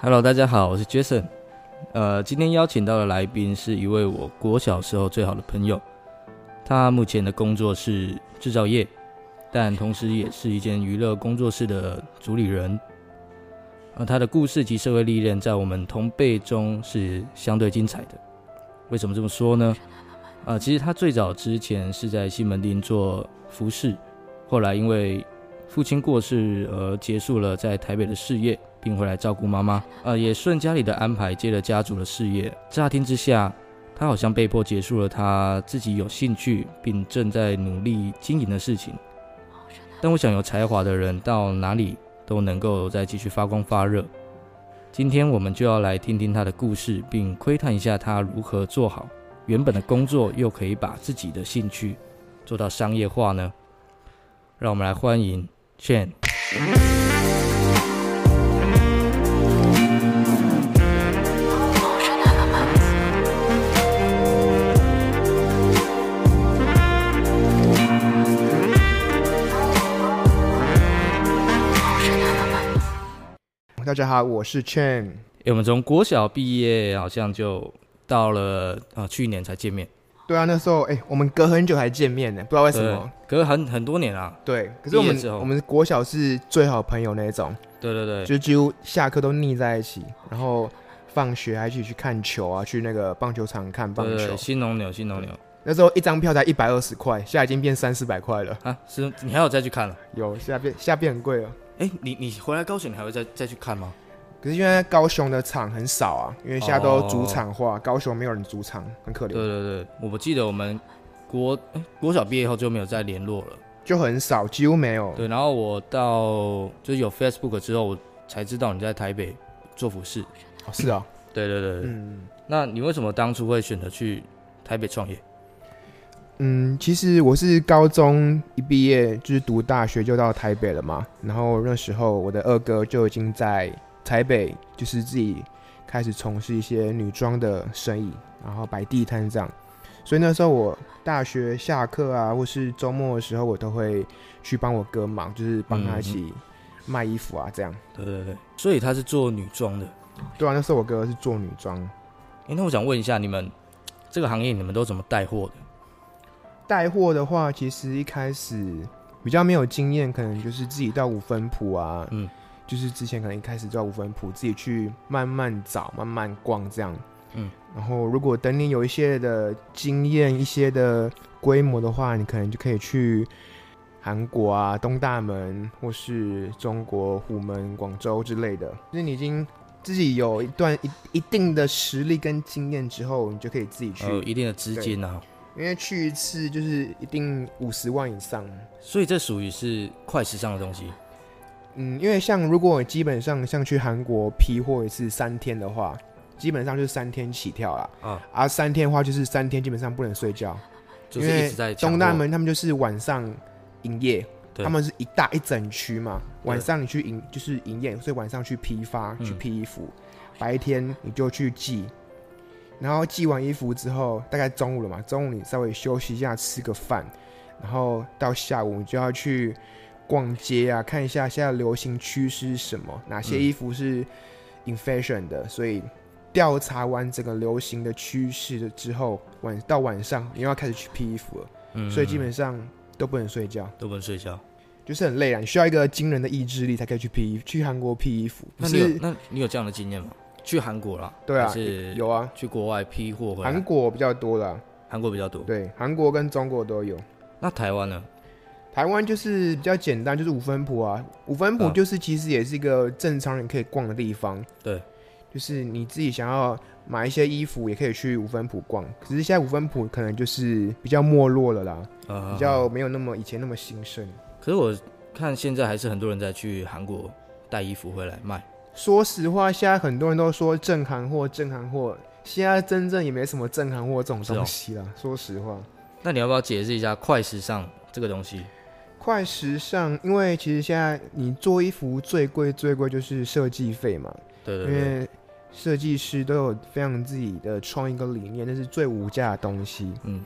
Hello，大家好，我是 Jason。呃，今天邀请到的来宾是一位我国小时候最好的朋友，他目前的工作是制造业，但同时也是一间娱乐工作室的主理人。呃，他的故事及社会历练在我们同辈中是相对精彩的。为什么这么说呢？啊，其实他最早之前是在西门町做服饰，后来因为父亲过世而结束了在台北的事业，并回来照顾妈妈。呃，也顺家里的安排接了家族的事业。乍听之下，他好像被迫结束了他自己有兴趣并正在努力经营的事情。但我想，有才华的人到哪里都能够再继续发光发热。今天我们就要来听听他的故事，并窥探一下他如何做好。原本的工作又可以把自己的兴趣做到商业化呢？让我们来欢迎 Chen。大家好，我是 Chen。诶我们从国小毕业，好像就到了啊，去年才见面。对啊，那时候哎、我们隔很久才见面呢，不知道为什么。隔很很多年啊。对，可是我们我们国小是最好朋友那一种，对对对，就几乎下课都腻在一起，然后放学还一起去看球啊，去那个棒球场看棒球。新农牛，新农牛那时候一张票才一百二十块，现在已经变三四百块了。啊，是你还有再去看了？有，现在变现在变很贵了。哎，你你回来高雄，你还会再再去看吗？可是因为高雄的场很少啊，因为现在都主场化，高雄没有人主场，很可怜，对对对，我不记得我们国诶国小毕业后就没有再联络了。就很少，几乎没有。对，然后我到就是有 Facebook 之后，我才知道你在台北做服饰。哦是啊，对对对对，嗯。那你为什么当初会选择去台北创业？嗯，其实我是高中一毕业就是读大学就到台北了嘛，然后那时候我的二哥就已经在台北，就是自己开始从事一些女装的生意，然后摆地摊这样。所以那时候我大学下课啊，或是周末的时候，我都会去帮我哥忙，就是帮他一起卖衣服啊，这样。对对对，所以他是做女装的。对啊，那时候我哥是做女装，哎，那我想问一下，你们这个行业你们都怎么带货的？带货的话，其实一开始比较没有经验，可能就是自己到五分铺啊，嗯，就是之前可能一开始就到五分铺自己去慢慢找、慢慢逛这样，嗯，然后如果等你有一些的经验、一些的规模的话，你可能就可以去韩国啊、东大门或是中国虎门、广州之类的，就是你已经。自己有一段一一定的实力跟经验之后，你就可以自己去，呃，一定的资金啊，因为去一次就是一定五十万以上。所以这属于是快时尚的东西。嗯，因为像如果基本上像去韩国批货一次三天的话，基本上就是三天起跳啦。啊，啊，三天的话就是三天基本上不能睡觉，就是因为一直在东大货门他们就是晚上营业，他们是一大一整区嘛，晚上你去营就是营业，所以晚上去批发嗯去批衣服，白天你就去寄。然后寄完衣服之后，大概中午了嘛，中午你稍微休息一下，吃个饭，然后到下午你就要去逛街啊，看一下现在流行趋势是什么，哪些嗯衣服是 in fashion 的，所以调查完整个流行的趋势之后，晚到晚上你又要开始去批衣服了，嗯所以基本上都不能睡觉，都不能睡觉。就是很累啊，你需要一个惊人的意志力才可以去批衣去韩国批衣服，那你有是？那你有这样的经验吗？去韩国啦，对啊是有啊，去国外批货回来。韩国比较多啦，韩国比较多。对，韩国跟中国都有。那台湾呢？台湾就是比较简单，就是五分埔啊，五分埔嗯就是其实也是一个正常人可以逛的地方。对，就是你自己想要买一些衣服，也可以去五分埔逛。可是现在五分埔可能就是比较没落了啦，呃，比较没有那么以前那么兴盛。可是我看现在还是很多人在去韩国带衣服回来卖。说实话，现在很多人都说正韩货，正韩货，现在真正也没什么正韩货这种东西啦。说实话，那你要不要解释一下快时尚这个东西？快时尚，因为其实现在你做衣服最贵最贵就是设计费嘛，因对对因，为设计师都有非常自己的创意跟理念，那是最无价的东西。嗯，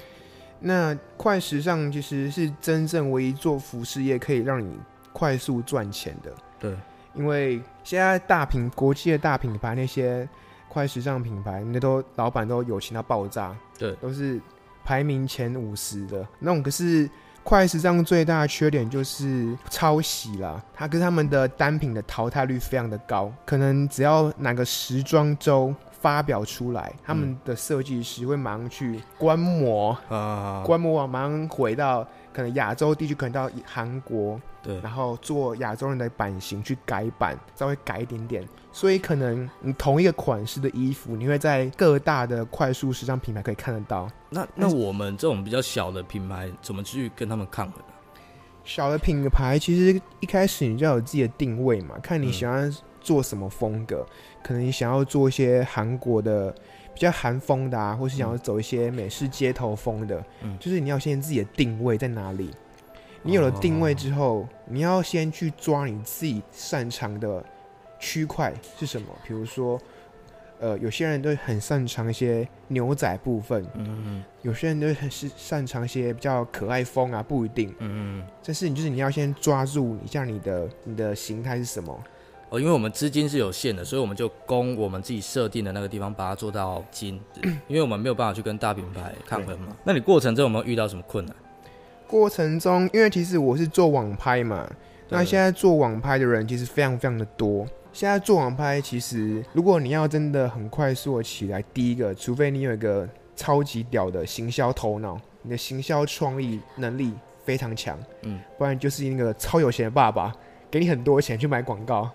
那快时尚其实是真正唯一做服饰业可以让你快速赚钱的，对，因为现在大品国际的大品牌那些快时尚品牌，那都老板都有钱到爆炸，对。都是排名前五十的。那种。可是快时尚最大的缺点就是抄袭啦，它跟他们的单品的淘汰率非常的高，可能只要哪个时装周发表出来，他们的设计师会马上去观摩，啊，观摩完马上回到可能亚洲地区，可能到韩国，对，然后做亚洲人的版型去改版，稍微改一点点。所以可能你同一个款式的衣服，你会在各大的快速时尚品牌可以看得到。那那我们这种比较小的品牌，怎么去跟他们抗衡呢？小的品牌其实一开始你就要有自己的定位嘛，看你喜欢做什么风格。可能你想要做一些韩国的比较韩风的啊，或是想要走一些美式街头风的，嗯就是你要先自己的定位在哪里。你有了定位之后，你要先去抓你自己擅长的区块是什么。比如说，呃，有些人都很擅长一些牛仔部分，嗯有些人都很是擅长一些比较可爱风啊，不一定。嗯嗯，但是你就是你要先抓住一下你的你的形态是什么。哦，因为我们资金是有限的，所以我们就供我们自己设定的那个地方，把它做到精，因为我们没有办法去跟大品牌抗衡嘛。那你过程中有没有遇到什么困难？过程中，因为其实我是做网拍嘛，那现在做网拍的人其实非常非常的多。现在做网拍，其实如果你要真的很快速的起来，第一个，除非你有一个超级屌的行销头脑，你的行销创意能力非常强，嗯，不然就是那个超有钱的爸爸，给你很多钱去买广告，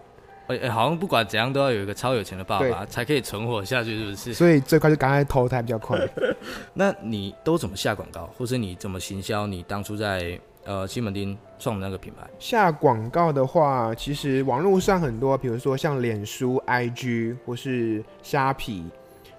哎、哎，好像不管怎样都要有一个超有钱的爸爸才可以存活下去，是不是？所以最快就赶快投胎比较快。那你都怎么下广告，或是你怎么行销？你当初在呃西门町创的那个品牌？下广告的话，其实网络上很多，比如说像脸书、IG 或是虾皮，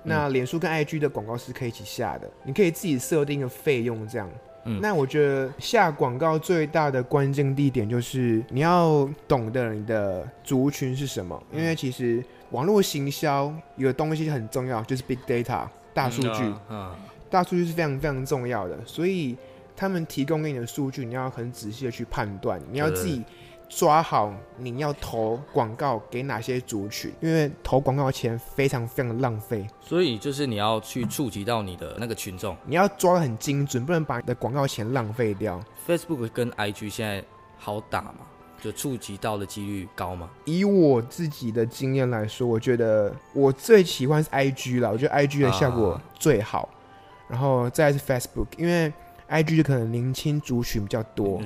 那脸书跟 IG 的广告是可以一起下的，你可以自己设定一个费用这样。嗯。那我觉得下广告最大的关键地点就是你要懂得你的族群是什么，因为其实网络行销有个东西很重要，就是 big data 大数据。大数据是非常非常重要的，所以他们提供给你的数据，你要很仔细的去判断，你要自己抓好你要投广告给哪些族群，因为投广告钱非常非常的浪费，所以就是你要去触及到你的那个群众。你要抓的很精准，不能把你的广告钱浪费掉。Facebook 跟 IG 现在好打吗？就触及到的几率高吗？以我自己的经验来说，我觉得我最喜欢是 IG 啦，我觉得 IG 的效果啊最好，然后再是 Facebook，因为 IG 就可能年轻族群比较多，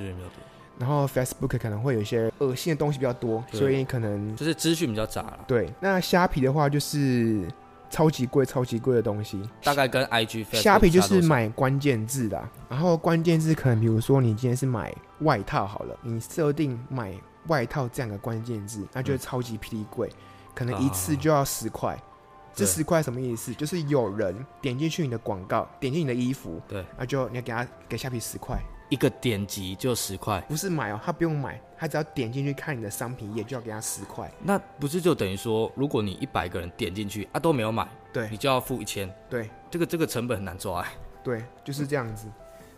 然后 Facebook 可能会有一些恶心的东西比较多，所以可能就是资讯比较杂了，对。那虾皮的话就是超级贵、超级贵的东西。大概跟 IG、虾皮就是买关键字的啊，然后关键字可能比如说你今天是买外套好了，你设定买外套这样的关键字，那就会超级霹雳贵，可能一次就要十块。这十块什么意思？就是有人点进去你的广告，点进你的衣服，对，那就你要给他给虾皮十块，一个点击就十块，不是买哦，他不用买，他只要点进去看你的商品页就要给他十块。那不是就等于说，如果你一百个人点进去啊都没有买，对你就要付一千，对这个这个成本很难抓、欸。对，就是这样子。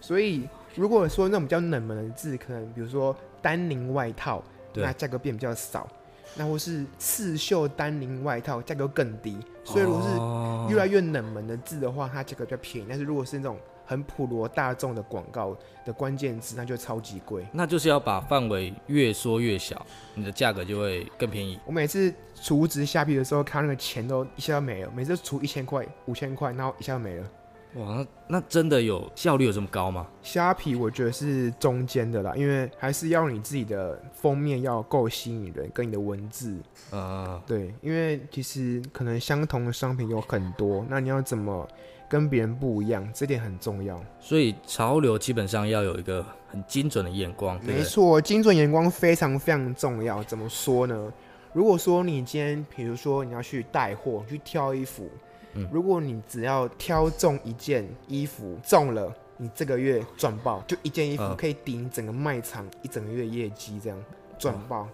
所以如果说那种比较冷门的字，可能比如说丹宁外套，那价格变比较少；那或是刺绣丹宁外套，价格更低。所以如果哦是越来越冷门的字的话，它价格比较便宜。但是如果是那种很普罗大众的广告的关键词，那就超级贵。那就是要把范围越缩越小，你的价格就会更便宜。我每次储值下币的时候，看那个钱都一下就没了，每次储一千块、五千块，然后一下就没了。哇，那那真的有效率有这么高吗？虾皮我觉得是中间的啦，因为还是要你自己的封面要够吸引人，跟你的文字呃，对，因为其实可能相同的商品有很多，那你要怎么跟别人不一样，这点很重要。所以潮流基本上要有一个很精准的眼光，对对？没错，精准眼光非常非常重要。怎么说呢？如果说你今天，比如说你要去带货，去挑衣服，嗯如果你只要挑中一件衣服中了，你这个月赚爆，就一件衣服嗯可以顶整个卖场一整个月业绩，这样赚爆。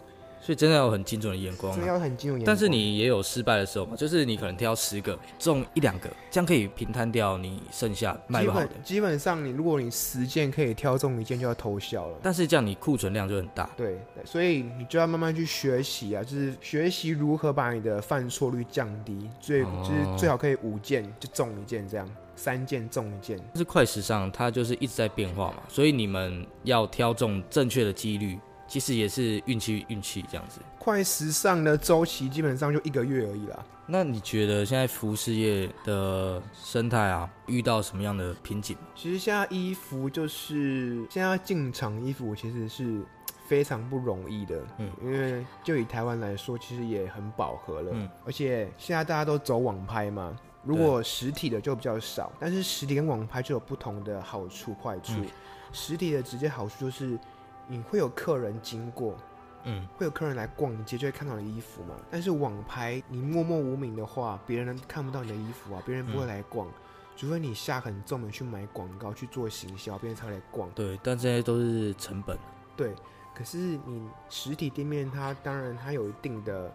所以真的要有很精准的眼光啊。真的要很精准眼光。但是你也有失败的时候嘛，就是你可能挑十个中一两个，这样可以平摊掉你剩下卖基不好的本。基本上你如果你十件可以挑中一件，就要偷笑了。但是这样你库存量就很大。对，对所以你就要慢慢去学习啊，就是学习如何把你的犯错率降低，最、哦就是最好可以五件就中一件这样，三件中一件。但是快时尚它就是一直在变化嘛，所以你们要挑中正确的几率，其实也是运气运气这样子。快时尚的周期基本上就一个月而已啦。那你觉得现在服饰业的生态啊，遇到什么样的瓶颈？其实现在衣服就是现在要进场衣服其实是非常不容易的，嗯因为就以台湾来说，其实也很饱和了，嗯而且现在大家都走网拍嘛。如果实体的就比较少，但是实体跟网拍就有不同的好处坏处。嗯实体的直接好处就是你会有客人经过，嗯，会有客人来逛街，就会看到你的衣服嘛。但是网拍你默默无名的话，别人看不到你的衣服啊，别人不会来逛，除非你下很重的去买广告去做行销，别人才会来逛。对，但这些都是成本。对，可是你实体店面它当然它有一定的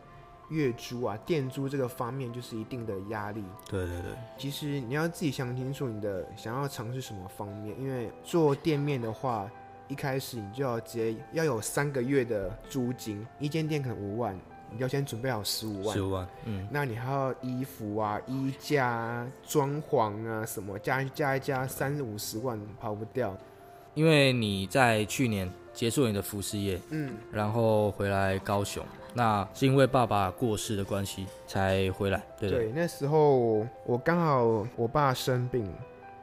月租啊、店租这个方面就是一定的压力。对对对，其实你要自己想清楚你的想要尝试什么方面，因为做店面的话，一开始你就要直接要有三个月的租金，一间店可能五万，你要先准备好十五万十。五万，嗯，那你还要衣服啊、衣架啊、装潢啊什么，加加一加三五十万跑不掉。因为你在去年结束你的服饰业，嗯，然后回来高雄，那是因为爸爸过世的关系才回来，对？对，那时候我刚好我爸生病，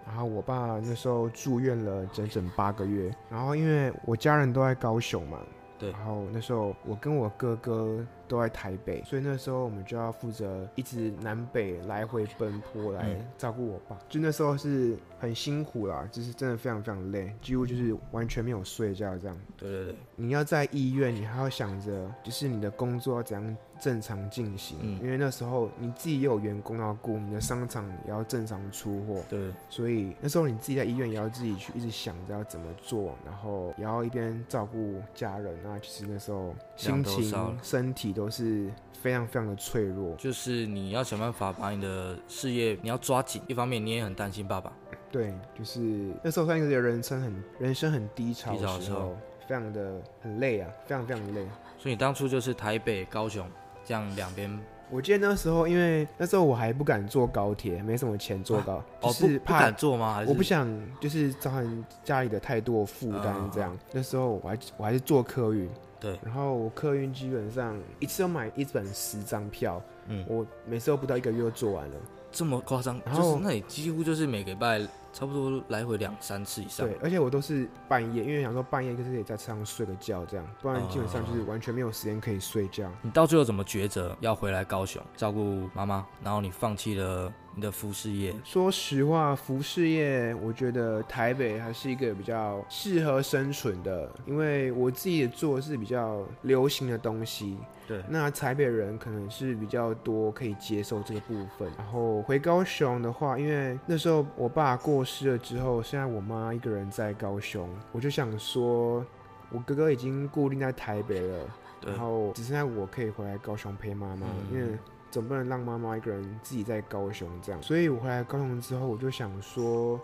然后我爸那时候住院了整整八个月，然后因为我家人都在高雄嘛，对。然后那时候我跟我哥哥都在台北，所以那时候我们就要负责一直南北来回奔波来嗯。照顾我爸，就那时候是很辛苦啦，就是真的非常非常累，几乎就是完全没有睡觉这样。对对对，你要在医院，你还要想着，就是你的工作要怎样正常进行，嗯。因为那时候你自己也有员工要顾，你的商场也要正常出货，对，所以那时候你自己在医院也要自己去一直想着要怎么做，然后也要一边照顾家人啊。其实那时候心情、身体都是非常非常的脆弱。就是你要想办法把你的事业你要抓紧，一方面你也很担心爸爸，对，就是那时候算是人生很人生很低潮的时候非常的很累啊，非常非常累。所以你当初就是台北、高雄这样两边我记得那时候，因为那时候我还不敢坐高铁，没什么钱坐高，哦是怕敢坐吗？还是我不想就是造成家里的太多负担啊这样。那时候我还我还是坐客运，对，然后我客运基本上一次要买一本十张票，嗯，我每次都不到一个月就做完了。这么夸张，然后就是那你几乎就是每个礼拜差不多来回两三次以上。对，，而且我都是半夜，因为想说半夜就是可以在车上睡个觉这样，不然基本上就是完全没有时间可以睡觉。你到最后怎么抉择要回来高雄照顾妈妈，然后你放弃了你的服饰业？说实话，服饰业我觉得台北还是一个比较适合生存的，因为我自己也做的是比较流行的东西。对，那台北人可能是比较多可以接受这个部分。然后回高雄的话，因为那时候我爸过世了之后，现在我妈一个人在高雄，我就想说，我哥哥已经固定在台北了，然后只剩下我可以回来高雄陪妈妈，嗯因为总不能让妈妈一个人自己在高雄这样。所以我回来高雄之后，我就想说，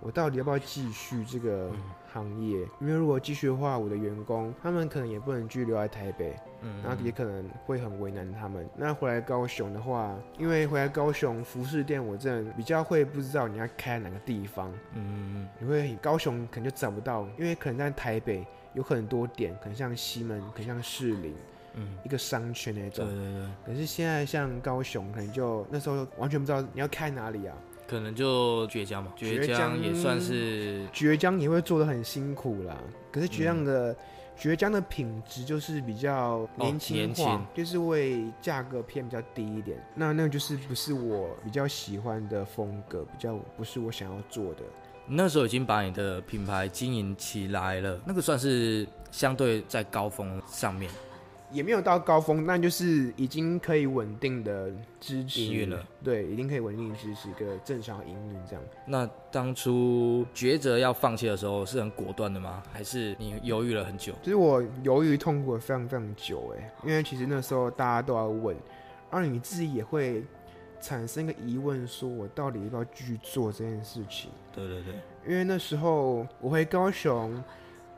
我到底要不要继续这个嗯行业？因为如果继续的话，我的员工他们可能也不能继续留在台北，嗯然后也可能会很为难他们。那回来高雄的话，因为回来高雄服饰店，我真的比较会不知道你要开哪个地方，嗯，你会高雄可能就找不到，因为可能在台北有很多点，可能像西门，可能像士林，嗯，一个商圈那种。对对对，可是现在像高雄，可能就那时候完全不知道你要开哪里啊。可能就倔强嘛，倔倔强强也算是倔强也会做的很辛苦啦，可是倔强嗯的、倔强的品质就是比较年轻化，就是会价格偏比较低一点。那那个就是不是我比较喜欢的风格，比较不是我想要做的。你那时候已经把你的品牌经营起来了，那个算是相对在高峰上面。也没有到高峰，那就是已经可以稳定的支持营运了。对，已经可以稳定支持一个正常营运这样。那当初抉择要放弃的时候，是很果断的吗？还是你犹豫了很久？其实我犹豫痛苦了非常非常久，哎，因为其实那时候大家都要问，而你自己也会产生一个疑问，说我到底要不要继续做这件事情？对对对，因为那时候我回高雄。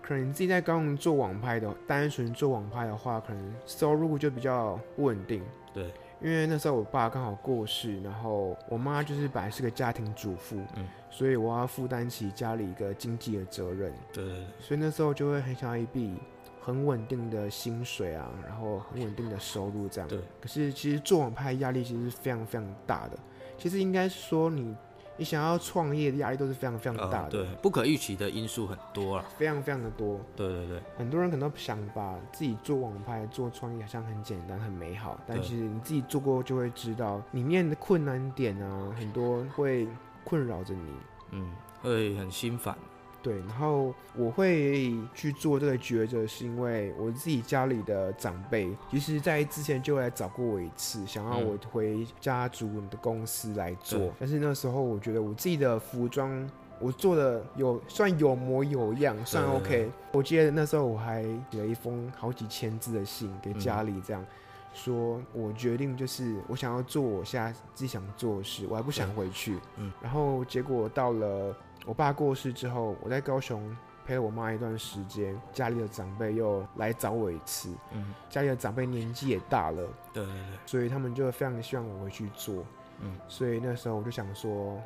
可能你自己在高雄做网拍的，单纯做网拍的话，可能收入就比较不稳定。对，因为那时候我爸刚好过世，然后我妈就是本来是个家庭主妇，嗯，所以我要负担起家里一个经济的责任。对。所以那时候就会很想要一笔很稳定的薪水啊，然后很稳定的收入这样。对。可是其实做网拍压力其实是非常非常大的。其实应该说你。你想要创业的压力都是非常非常大的，对，不可预期的因素很多了，非常非常的多。对对对，很多人可能想把自己做网拍、做创业好像很简单、很美好，但其实你自己做过就会知道里面的困难点啊，很多会困扰着你，嗯，会很心烦。对，然后我会去做这个抉择，是因为我自己家里的长辈，其实在之前就来找过我一次，想要我回家族的公司来做。但是那时候我觉得我自己的服装，我做的有算有模有样，算 OK。我记得那时候我还写了一封好几千字的信给家里，这样说我决定就是我想要做我现在自己想做的事，我还不想回去。嗯，然后结果到了。我爸过世之后，我在高雄陪了我妈一段时间，家里的长辈又来找我一次。嗯，家里的长辈年纪也大了，对对对，所以他们就非常希望我回去做。嗯，所以那时候我就想说，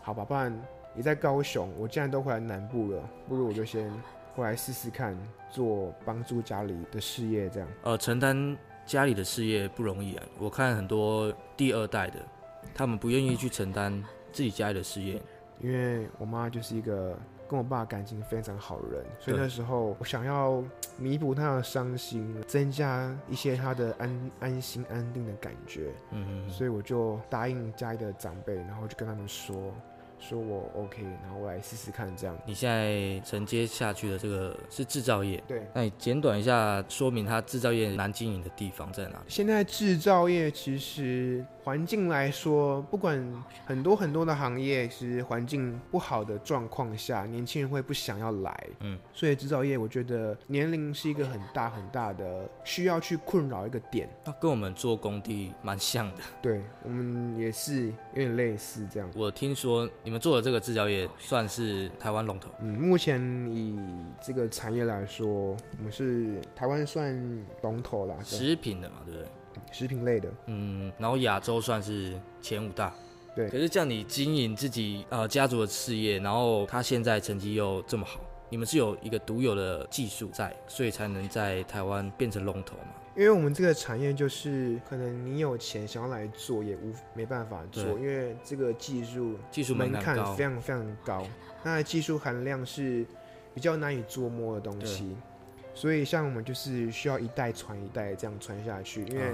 好吧，不然你在高雄，我既然都回来南部了，不如我就先回来试试看，做帮助家里的事业这样。呃，承担家里的事业不容易啊，我看很多第二代的，他们不愿意去承担自己家里的事业。因为我妈就是一个跟我爸感情非常好的人，所以那时候我想要弥补她的伤心，增加一些她的安安心安定的感觉，嗯，所以我就答应家里的长辈，然后就跟他们说。说我 OK，然后我来试试看这样。你现在承接下去的这个是制造业，对。那你简短一下说明它制造业难经营的地方在哪里？现在制造业其实环境来说，不管很多很多的行业，其实环境不好的状况下，年轻人会不想要来。嗯。所以制造业，我觉得年龄是一个很大很大的需要去困扰一个点。那跟我们做工地蛮像的。对，我们也是有点类似这样。我听说。你们做的这个制造业算是台湾龙头。嗯，目前以这个产业来说，我们是台湾算龙头啦。食品的嘛，对不对？食品类的。嗯，然后亚洲算是前五大。对。可是像你经营自己呃家族的事业，然后他现在成绩又这么好，你们是有一个独有的技术在，所以才能在台湾变成龙头嘛？因为我们这个产业就是可能你有钱想要来做也无没办法做，因为这个技术技术门槛非常非常高，那技术含量是比较难以捉摸的东西。所以，像我们就是需要一代传一代这样传下去，因为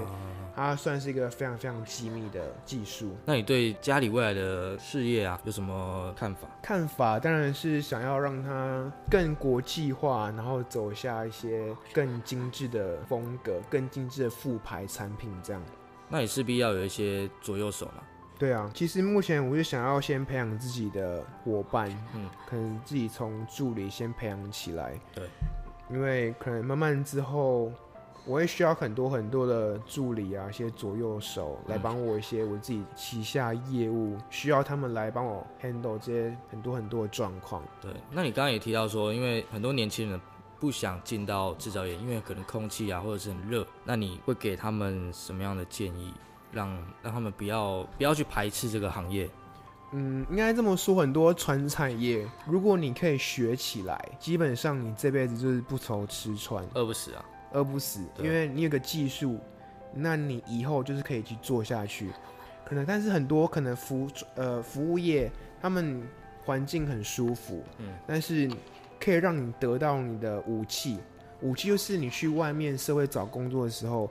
它算是一个非常非常机密的技术。那你对家里未来的事业啊有什么看法？看法当然是想要让它更国际化，然后走下一些更精致的风格、更精致的复牌产品这样。那你势必要有一些左右手嘛？对啊，其实目前我就想要先培养自己的伙伴，嗯，可能自己从助理先培养起来。对。因为可能慢慢之后，我会需要很多很多的助理啊，一些左右手来帮我一些我自己旗下业务，需要他们来帮我 handle 这些很多很多的状况。对，那你刚刚也提到说，因为很多年轻人不想进到制造业，因为可能空气啊或者是很热，那你会给他们什么样的建议，让让他们不要不要去排斥这个行业？嗯，应该这么说，很多船产业，如果你可以学起来，基本上你这辈子就是不愁吃穿，饿不死啊，饿不死，因为你有个技术，那你以后就是可以去做下去。可能，但是很多可能服呃服务业，他们环境很舒服，嗯，但是可以让你得到你的武器，武器就是你去外面社会找工作的时候，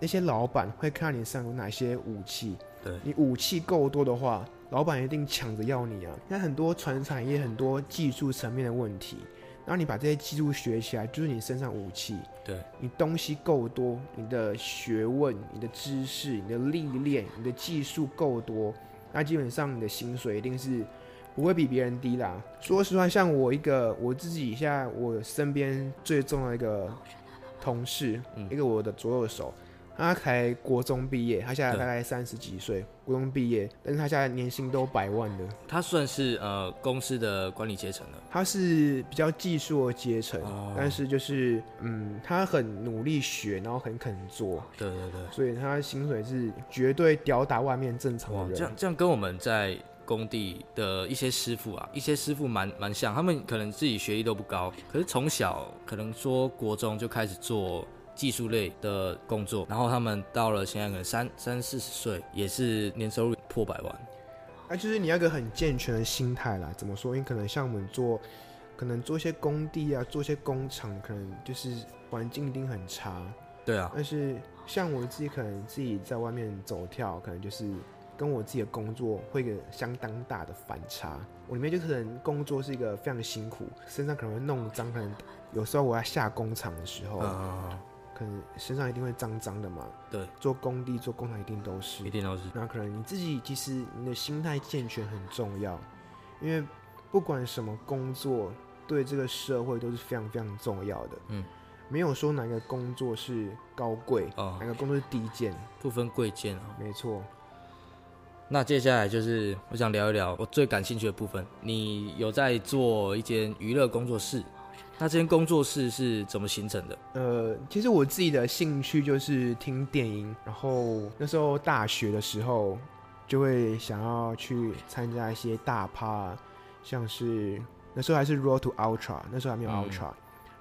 那些老板会看你上有哪些武器，对。你武器够多的话。老板一定抢着要你啊！那很多传产业很多技术层面的问题，然后你把这些技术学起来，就是你身上武器。对，你东西够多，你的学问、你的知识、你的历练、你的技术够多，那基本上你的薪水一定是不会比别人低啦。说实话，像我一个我自己现在我身边最重要的一个同事，嗯一个我的左右手，他才国中毕业，他现在大概三十几岁，国中毕业，但是他现在年薪都百万的。他算是呃公司的管理阶层了。他是比较技术的阶层，哦但是就是嗯，他很努力学，然后很肯做，对对对，所以他薪水是绝对吊打外面正常哇的，人。这样这样跟我们在工地的一些师傅啊，一些师傅蛮蛮像，他们可能自己学历都不高，可是从小可能说国中就开始做技术类的工作，然后他们到了现在可能三三四十岁，也是年收入破百万。那就是你要一个很健全的心态啦。怎么说？因为可能像我们做，可能做一些工地啊，做一些工厂，可能就是环境一定很差。对啊，但是像我自己，可能自己在外面走跳，可能就是跟我自己的工作会有相当大的反差。我里面就可能工作是一个非常辛苦，身上可能会弄脏，可能有时候我要下工厂的时候，嗯，可能身上一定会脏脏的嘛。对，做工地、做工厂一定都是一。定都是。那可能你自己其实你的心态健全很重要，因为不管什么工作，对这个社会都是非常非常重要的。嗯，没有说哪个工作是高贵，哦哪个工作是低贱，不分贵贱啊。没错。那接下来就是我想聊一聊我最感兴趣的部分。你有在做一间娱乐工作室，那这间工作室是怎么形成的？呃，其实我自己的兴趣就是听电音，然后那时候大学的时候就会想要去参加一些大趴，像是那时候还是 Road to Ultra，那时候还没有嗯 Ultra，、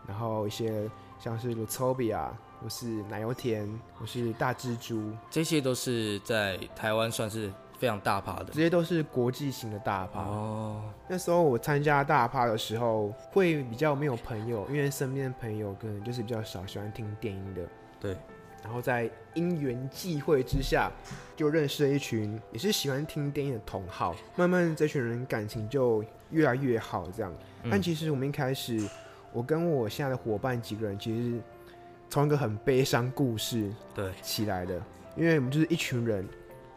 然后一些像是 Lutopia，我是奶油田，我是大蜘蛛，这些都是在台湾算是非常大趴的这些都是国际型的大趴。哦。那时候我参加大趴的时候，会比较没有朋友，因为身边的朋友可能就是比较少喜欢听电音的。对，然后在因缘际会之下，就认识了一群也是喜欢听电音的同好。慢慢这群人感情就越来越好，这样。嗯但其实我们一开始，我跟我现在的伙伴几个人，其实从一个很悲伤故事对，起来的，因为我们就是一群人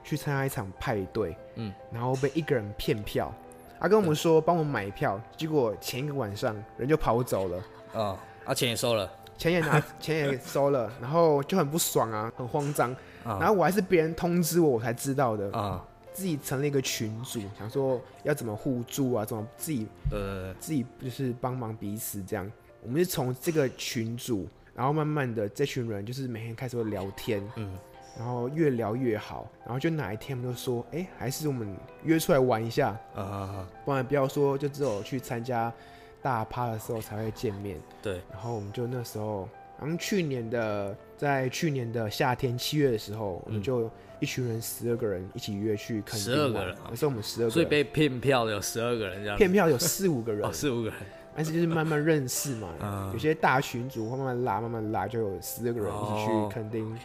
去参加一场派对，嗯，然后被一个人骗票，他跟我们说帮我们买票，结果前一个晚上人就跑走了。哦，啊，钱也收了。钱也拿，钱也收了，然后就很不爽啊，很慌张。啊。然后我还是别人通知我，我才知道的。啊，自己成立一个群组，想说要怎么互助啊，怎么自己呃，自己就是帮忙彼此这样。我们是从这个群组，然后慢慢的这群人就是每天开始会聊天，嗯，然后越聊越好，然后就哪一天我们就说，哎、还是我们约出来玩一下，啊不然不要说就只有去参加大趴的时候才会见面。对，然后我们就那时候，好像去年的在去年的夏天七月的时候，我们就一群人十二个人一起约去垦丁12玩个人啊那时候我们十二个人，所以被骗票的有十二个人。这样子，骗票有四五个人哦，，四五个人，但是就是慢慢认识嘛，嗯有些大群组会慢慢拉，慢慢拉，就有十二个人一起哦。去垦丁，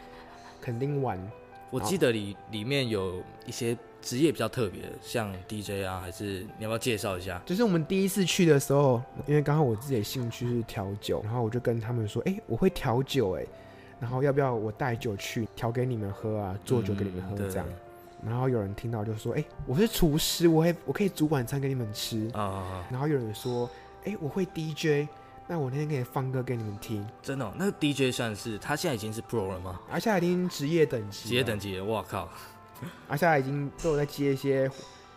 垦丁玩。我记得里里面有一些职业比较特别的，像 DJ 啊，还是你要不要介绍一下？就是我们第一次去的时候，因为刚好我自己的兴趣是调酒，然后我就跟他们说，哎、我会调酒，哎，然后要不要我带酒去调给你们喝啊，做酒给你们喝这样。然后有人听到就说，哎、我是厨师，我会我可以煮晚餐给你们吃。然后有人说，哎、我会 DJ，那我那天可以放歌给你们听。真的哦、那 DJ 算是他现在已经是 Pro 了吗？而且他已经职业等级，职业等，级的，哇靠！而且他已经都有在接一些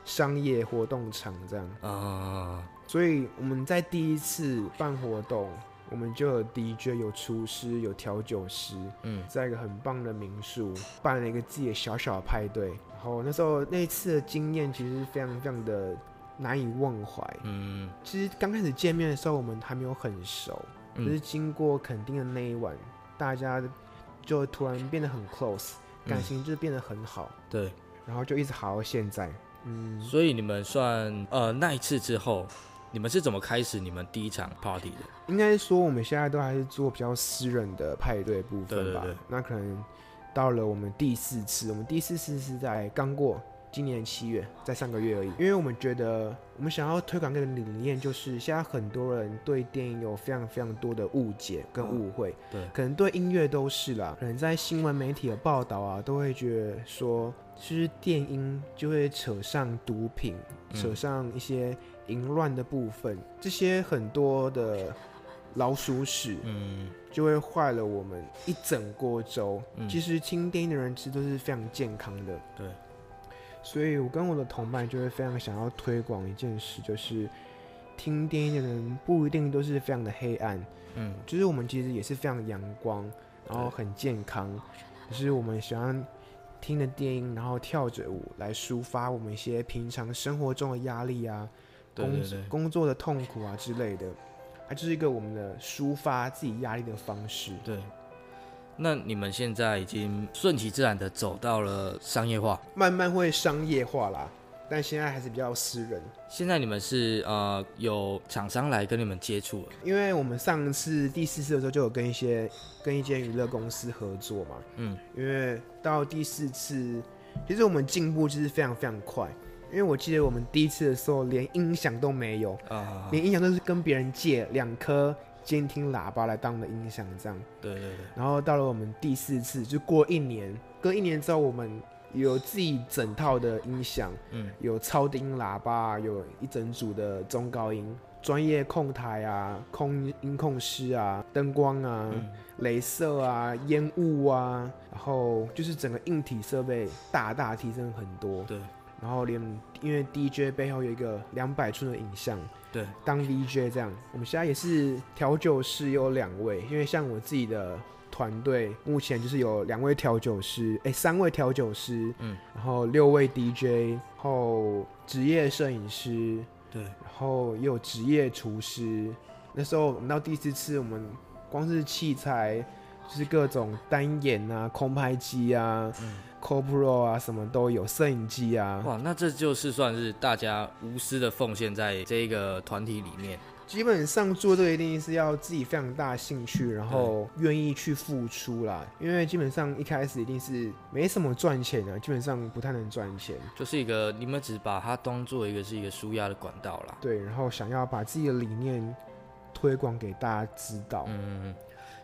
商业活动场这样。啊，所以我们在第一次办活动，我们就有 DJ、有厨师、有调酒师，嗯，在一个很棒的民宿办了一个自己的小小的派对。然后那时候那一次的经验其实非常非常的难以忘怀。嗯其实刚开始见面的时候，我们还没有很熟，可是嗯，经过肯定的那一晚，大家就突然变得很 close，感嗯情就变得很好，对，然后就一直好到现在。嗯，所以你们算呃那一次之后，你们是怎么开始你们第一场 party 的？应该说我们现在都还是做比较私人的派对部分吧。对对对那可能到了我们第四次，我们第四次是在刚过今年七月，在上个月而已。因为我们觉得，我们想要推广这个理念，就是现在很多人对电影有非常非常多的误解跟误会，对，可能对音乐都是啦，可能在新闻媒体的报道啊，都会觉得说，其实电音就会扯上毒品，嗯扯上一些淫乱的部分，这些很多的老鼠屎，嗯，就会坏了我们一整锅粥。嗯。其实听电音的人其实都是非常健康的，对，所以我跟我的同伴就会非常想要推广一件事，就是听电音的人不一定都是非常的黑暗，嗯，就是我们其实也是非常阳光，然后很健康，只是我们喜欢听的电音，然后跳着舞来抒发我们一些平常生活中的压力啊，工工作的痛苦啊之类的，它就是一个我们的抒发自己压力的方式。对。那你们现在已经顺其自然的走到了商业化，慢慢会商业化啦，但现在还是比较私人，现在你们是呃有厂商来跟你们接触了，因为我们上次第四次的时候就有跟一些跟一间娱乐公司合作嘛，嗯，因为到第四次，其实我们进步就是非常非常快。因为我记得我们第一次的时候连音响都没有，啊，连音响都是跟别人借两颗监听喇叭来当我们的音响这样。对对对，然后到了我们第四次，就过一年，隔一年之后，我们有自己整套的音响，嗯，有超低音喇叭，有一整组的中高音，专业控台啊，控音控师啊，灯光啊，嗯镭射啊，烟雾啊，然后就是整个硬体设备大大提升很多。对然后连因为 DJ 背后有一个两百寸的影像，对，当 DJ 这样，我们现在也是调酒师有两位，因为像我自己的团队目前就是有两位调酒师，哎，三位调酒师，嗯，然后六位 DJ，然后职业摄影师，对，然后也有职业厨师。那时候我们到第四次，我们光是器材就是各种单眼啊、空拍机啊、嗯 CoPro 啊，什么都有，摄影机啊，哇，那这就是算是大家无私的奉献在这一个团体里面，基本上做这个一定是要自己非常大的兴趣，然后愿意去付出啦。因为基本上一开始一定是没什么赚钱的，基本上不太能赚钱。就是一个你们只把它当做一个是一个舒压的管道啦。对，然后想要把自己的理念推广给大家知道。嗯，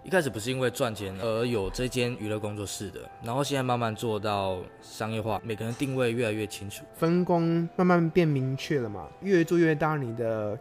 一开始不是因为赚钱而有这间娱乐工作室的，然后现在慢慢做到商业化，每个人定位越来越清楚。分工慢慢变明确了嘛，越做越大，你的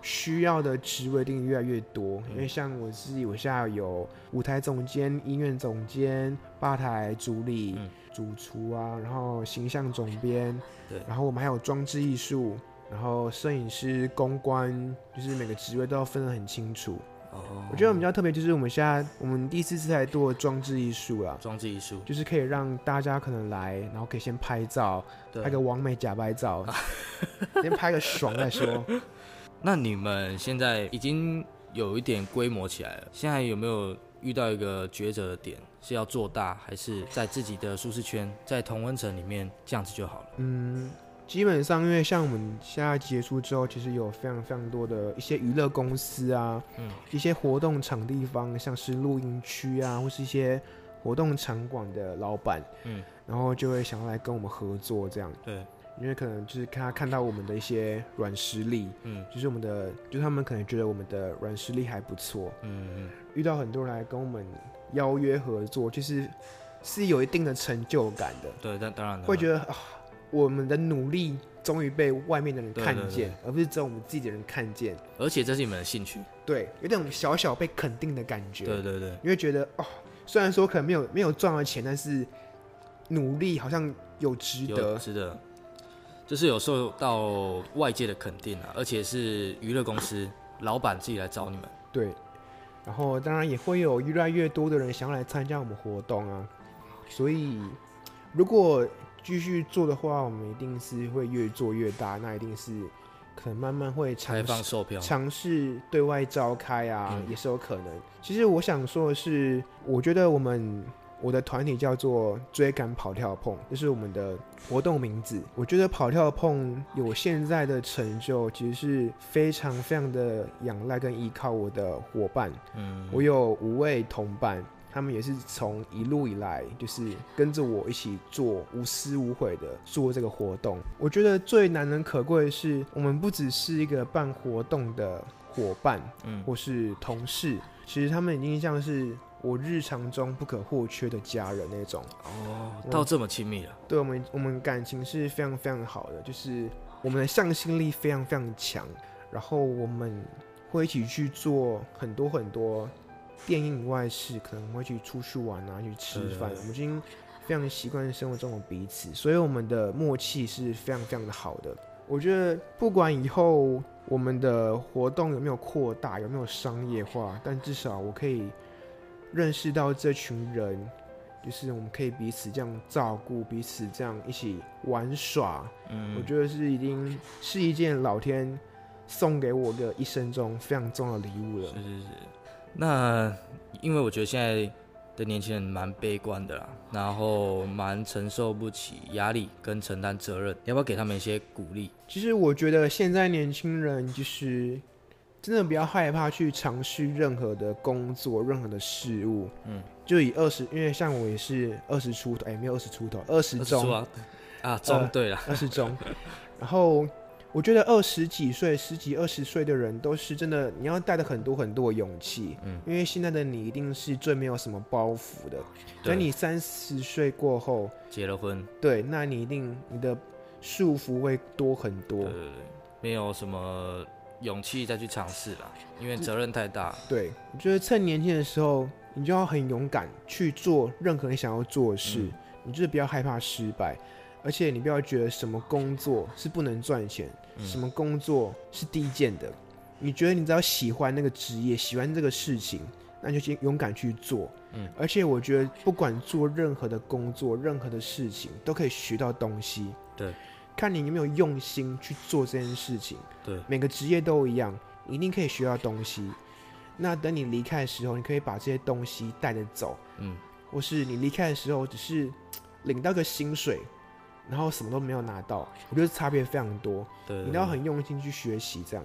需要的职位定越来越多。因为像我自己，我现在有舞台总监、音乐总监、吧台主理、嗯主厨啊，然后形象总编，对然后我们还有装置艺术，然后摄影师、公关，就是每个职位都要分得很清楚。哦，我觉得我们比较特别，就是我们现在我们第四次在做装置艺术啊。装置艺术，就是可以让大家可能来，然后可以先拍照，拍个完美假拍照，先拍个爽再说。那你们现在已经有一点规模起来了，现在有没有遇到一个抉择的点，是要做大，还是在自己的舒适圈，在同温层里面这样子就好了？嗯，基本上因为像我们现在结束之后，其实有非常非常多的一些娱乐公司啊，嗯，一些活动场地方，像是录音区啊，或是一些活动场馆的老板，嗯，然后就会想要来跟我们合作这样，对，因为可能就是看他看到我们的一些软实力，嗯。就是我们的，就是他们可能觉得我们的软实力还不错，嗯嗯，遇到很多人来跟我们邀约合作，就是是有一定的成就感的，对，但当然。会觉得啊，我们的努力终于被外面的人看见，而不是只有我们自己的人看见。而且这是你们的兴趣，对，有那种小小被肯定的感觉。对对对，你会觉得哦，虽然说可能没有没有赚到钱，但是努力好像有值得。值得，就是有受到外界的肯定啊，而且是娱乐公司老板自己来找你们，对，然后当然也会有越来越多的人想要来参加我们活动啊，所以如果继续做的话，我们一定是会越做越大，那一定是可能慢慢会尝开试放售票，尝试对外召开啊，嗯也是有可能。其实我想说的是，我觉得我们我的团体叫做追赶跑跳碰，这是我们的活动名字。我觉得跑跳碰有现在的成就，其实是非常非常的仰赖跟依靠我的伙伴。嗯，我有五位同伴，他们也是从一路以来就是跟着我一起做，无私无悔的做这个活动。我觉得最难能可贵的是，我们不只是一个办活动的伙伴，嗯，或是同事，其实他们已经像是我日常中不可或缺的家人那种。哦，到这么亲密了，对我们，我们感情是非常非常好的，就是我们的向心力非常非常强，然后我们会一起去做很多很多电影以外的事，可能会去出去玩啊，去吃饭。我们已经非常习惯生活中的彼此，所以我们的默契是非常非常的好的。我觉得不管以后我们的活动有没有扩大，有没有商业化，但至少我可以认识到这群人，就是我们可以彼此这样照顾，彼此这样一起玩耍。嗯，我觉得是已经是一件老天送给我的一生中非常重要的礼物了是。是是。那因为我觉得现在的年轻人蛮悲观的啦，然后蛮承受不起压力跟承担责任，要不要给他们一些鼓励？其实我觉得现在年轻人就是真的不要害怕去尝试任何的工作、任何的事物。嗯，就以二十，因为像我也是二十出头，哎、没有二十出头，二十中，啊，啊，中呃对了，二十中。然后我觉得二十几岁、十几、二十岁的人都是真的，你要带着很多很多的勇气。嗯，因为现在的你一定是最没有什么包袱的。等你三十岁过后，结了婚，对，那你一定你的束缚会多很多对。对对，没有什么勇气再去尝试了，因为责任太大。对，我觉得趁年轻的时候，你就要很勇敢去做任何你想要做的事，嗯你就是不要害怕失败，而且你不要觉得什么工作是不能赚钱，嗯什么工作是低贱的。你觉得你只要喜欢那个职业，喜欢这个事情，那就先勇敢去做。嗯，而且我觉得不管做任何的工作、任何的事情，都可以学到东西。对，看你有没有用心去做这件事情。对，每个职业都一样，你一定可以学到东西。那等你离开的时候，你可以把这些东西带着走，嗯，或是你离开的时候只是领到个薪水，然后什么都没有拿到，我觉得差别非常多。对，你都要很用心去学习，这样。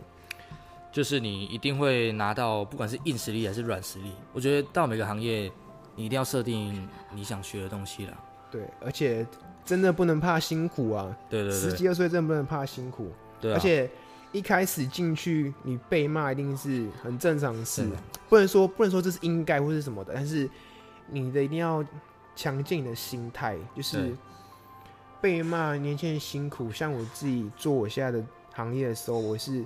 就是你一定会拿到，不管是硬实力还是软实力。我觉得到每个行业，你一定要设定你想学的东西了。对，而且真的不能怕辛苦啊！对对对，十几二岁真的不能怕辛苦，对啊，而且一开始进去你被骂一定是很正常的事，不能说不能说这是应该或是什么的，但是你的一定要强健你的心态，就是对被骂年轻人辛苦。像我自己做我现在的行业的时候，我是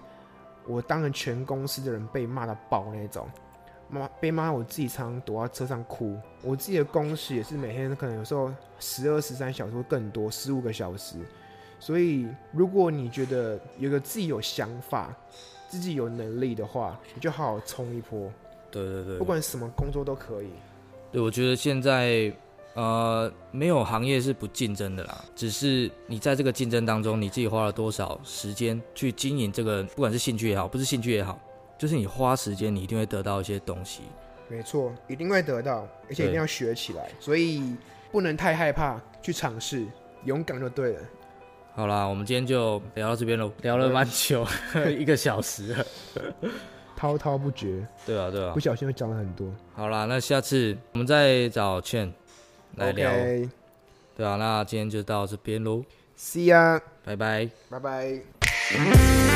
我当了全公司的人被骂到爆那种。骂被骂，我自己常常躲在车上哭。我自己的工时也是每天可能有时候十二、十三小时或更多，十五个小时。所以，如果你觉得有个自己有想法、自己有能力的话，你就好好冲一波，对对对，不管什么工作都可以。对，我觉得现在呃没有行业是不竞争的啦，只是你在这个竞争当中，你自己花了多少时间去经营这个，不管是兴趣也好，不是兴趣也好，就是你花时间，你一定会得到一些东西。没错，一定会得到，而且一定要学起来。所以不能太害怕去尝试，勇敢就对了。好啦，我们今天就聊到这边喽，聊了蛮久，一个小时了。滔滔不绝，对啊，对啊不。小心会讲了很多。好啦，那下次我们再找倩来聊。对啊，那今天就到这边喽，ya，拜拜。拜拜。